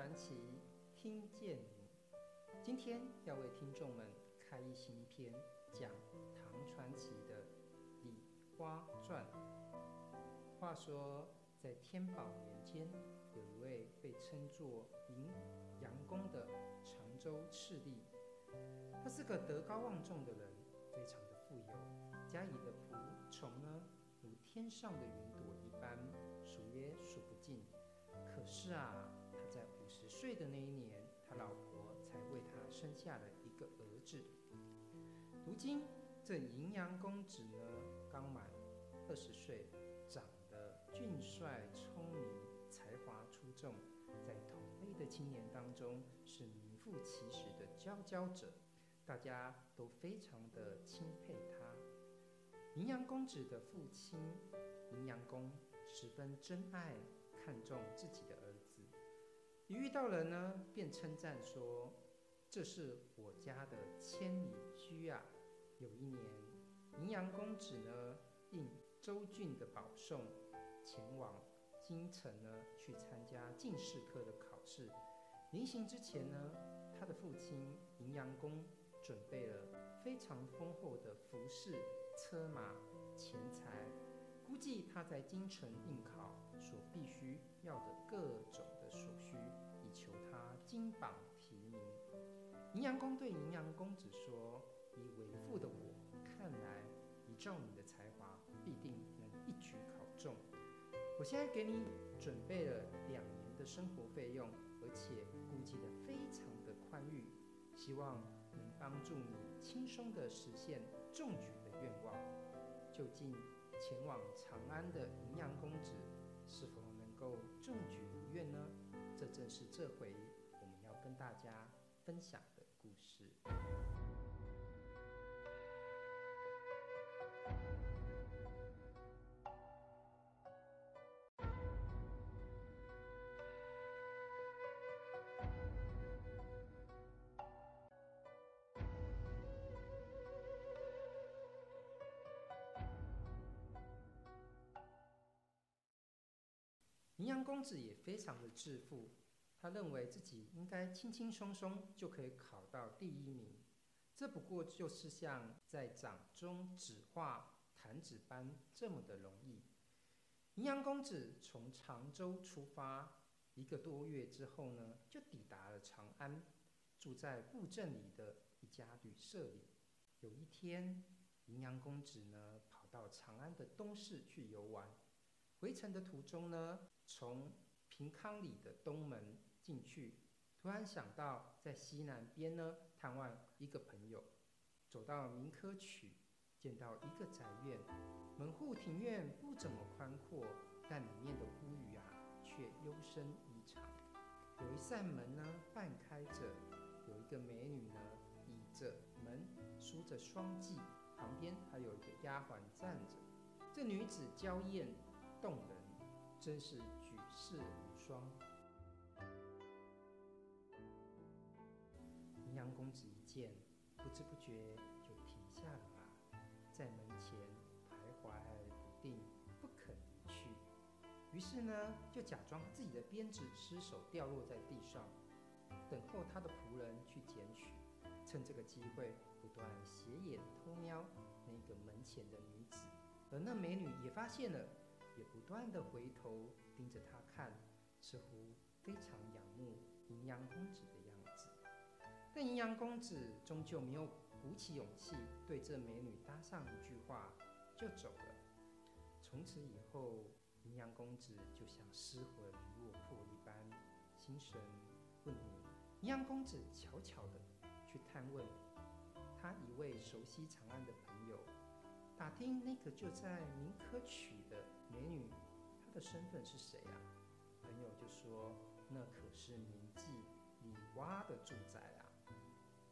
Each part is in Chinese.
传奇，听见你。今天要为听众们开一新篇，讲唐传奇的《李花传》。话说，在天宝年间，有一位被称作银阳公的常州赤吏，他是个德高望重的人，非常的富有，家里的仆从呢，如天上的云朵一般，数也数不尽。可是啊，岁的那一年，他老婆才为他生下了一个儿子。如今这银阳公子呢，刚满二十岁，长得俊帅、聪明、才华出众，在同类的青年当中是名副其实的佼佼者，大家都非常的钦佩他。银阳公子的父亲银阳公十分珍爱。看重自己的儿，一遇到人呢，便称赞说：“这是我家的千里驹啊！”有一年，银阳公子呢，应州郡的保送，前往京城呢，去参加进士科的考试。临行之前呢，他的父亲银阳公准备了非常丰厚的服饰、车马、钱财。估计他在京城应考所必须要的各种的所需，以求他金榜题名。银阳公对银阳公子说：“以为父的我看来，依照你的才华，必定能一举考中。我现在给你准备了两年的生活费用，而且估计的非常的宽裕，希望能帮助你轻松地实现中举的愿望。究竟？”前往长安的荥阳公子是否能够中举如愿呢？这正是这回我们要跟大家分享的故事。银阳公子也非常的自负，他认为自己应该轻轻松松就可以考到第一名，这不过就是像在掌中指画弹指般这么的容易。银阳公子从常州出发，一个多月之后呢，就抵达了长安，住在布政里的一家旅社里。有一天，银阳公子呢，跑到长安的东市去游玩。回程的途中呢，从平康里的东门进去，突然想到在西南边呢探望一个朋友。走到民科曲，见到一个宅院，门户庭院不怎么宽阔，但里面的屋宇啊却幽深异常。有一扇门呢半开着，有一个美女呢倚着门梳着双髻，旁边还有一个丫鬟站着。这女子娇艳。动人，真是举世无双。银阳公子一见，不知不觉就停下了马，在门前徘徊不定，不肯离去。于是呢，就假装自己的鞭子失手掉落在地上，等候他的仆人去捡取，趁这个机会不断斜眼偷瞄那个门前的女子，而那美女也发现了。不断地回头盯着他看，似乎非常仰慕银阳公子的样子。但银阳公子终究没有鼓起勇气对这美女搭上一句话，就走了。从此以后，银阳公子就像失魂落魄一般，心神不宁。银阳公子悄悄地去探问他一位熟悉长安的朋友。打听那个就在鸣珂曲的美女，她的身份是谁啊？朋友就说：“那可是名妓李蛙的住宅啊。”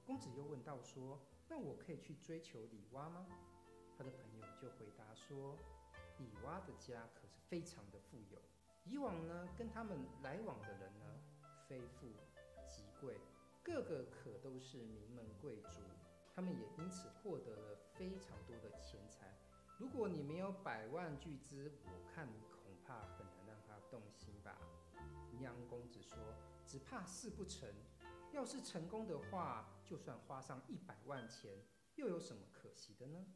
公子又问道说：“那我可以去追求李蛙吗？”他的朋友就回答说：“李蛙的家可是非常的富有，以往呢跟他们来往的人呢，非富即贵，个个可都是名门贵族。”他们也因此获得了非常多的钱财。如果你没有百万巨资，我看你恐怕很难让他动心吧。银阳公子说：“只怕事不成。要是成功的话，就算花上一百万钱，又有什么可惜的呢？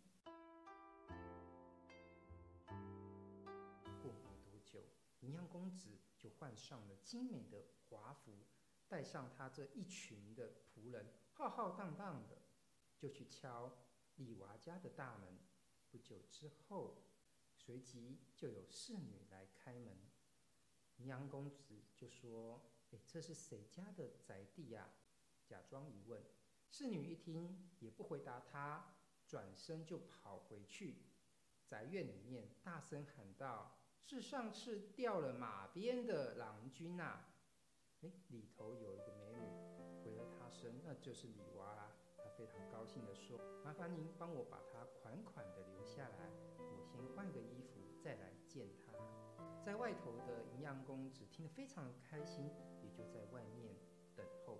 过没多久，银阳公子就换上了精美的华服，带上他这一群的仆人，浩浩荡荡的就去敲李娃家的大门。不久之后，随即就有侍女来开门。银阳公子就说：“哎，这是谁家的宅地呀？”假装疑问。侍女一听，也不回答他，转身就跑回去。宅院里面大声喊道：“是上次掉了马鞭的郎君呐！”哎，里头有一个美女回了他声，那就是李娃啦。非常高兴地说：“麻烦您帮我把它款款地留下来，我先换个衣服再来见他。”在外头的银阳公子听得非常开心，也就在外面等候。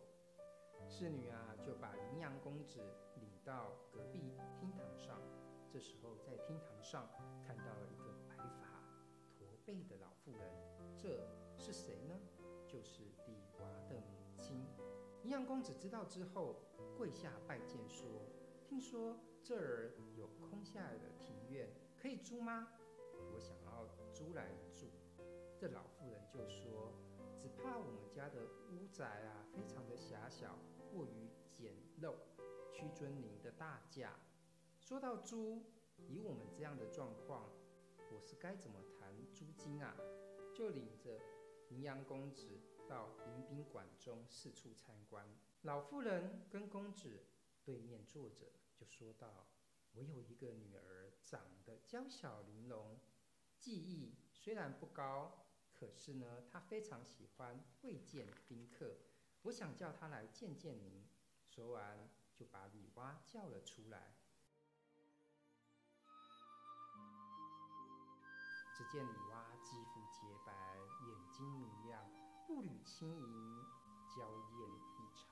侍女啊，就把银阳公子领到隔壁厅堂上。这时候，在厅堂上看到了一个白发驼背的老妇人，这是谁阳公子知道之后，跪下拜见说：“听说这儿有空下来的庭院，可以租吗？”我想要租来住，这老妇人就说：“只怕我们家的屋宅啊，非常的狭小，过于简陋，屈尊您的大驾。说到租，以我们这样的状况，我是该怎么谈租金啊？”就领着银阳公子到迎宾馆中四处参观。老妇人跟公子对面坐着，就说道：“我有一个女儿，长得娇小玲珑。”技艺虽然不高，可是呢，她非常喜欢会见宾客。我想叫她来见见您。说完，就把李娃叫了出来。只见李娃肌肤洁白，眼睛明，步履轻盈，娇艳异常。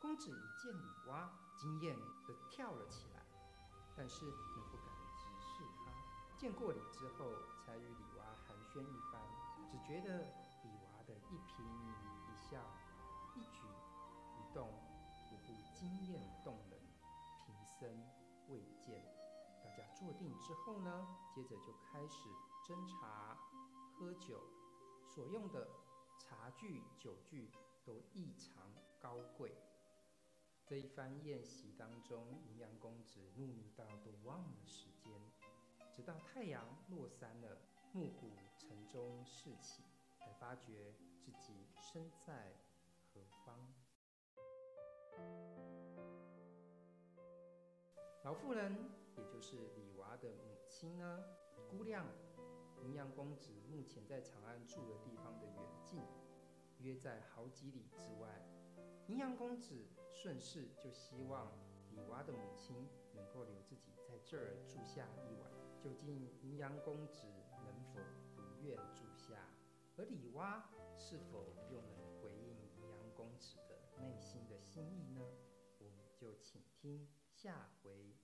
公子一见李娃，惊艳地跳了起来，但是又不敢直视她。见过礼之后，才与李娃寒暄一番，只觉得李娃的一颦一笑、一举一动，无不惊艳动人，平生未见。大家坐定之后呢，接着就开始斟茶、喝酒，所用的茶具、酒具都异常高贵。这一番宴席当中，银阳公子怒迷到都忘了时间。直到太阳落山了，暮鼓晨钟四起，才发觉自己身在何方。老妇人，也就是李娃的母亲呢，估量银阳公子目前在长安住的地方的远近，约在好几里之外。银阳公子顺势就希望李娃的母亲能够留自己在这儿住下一晚。究竟银阳公子能否如愿住下，而李娃是否又能回应银阳公子的内心的心意呢？我们就请听下回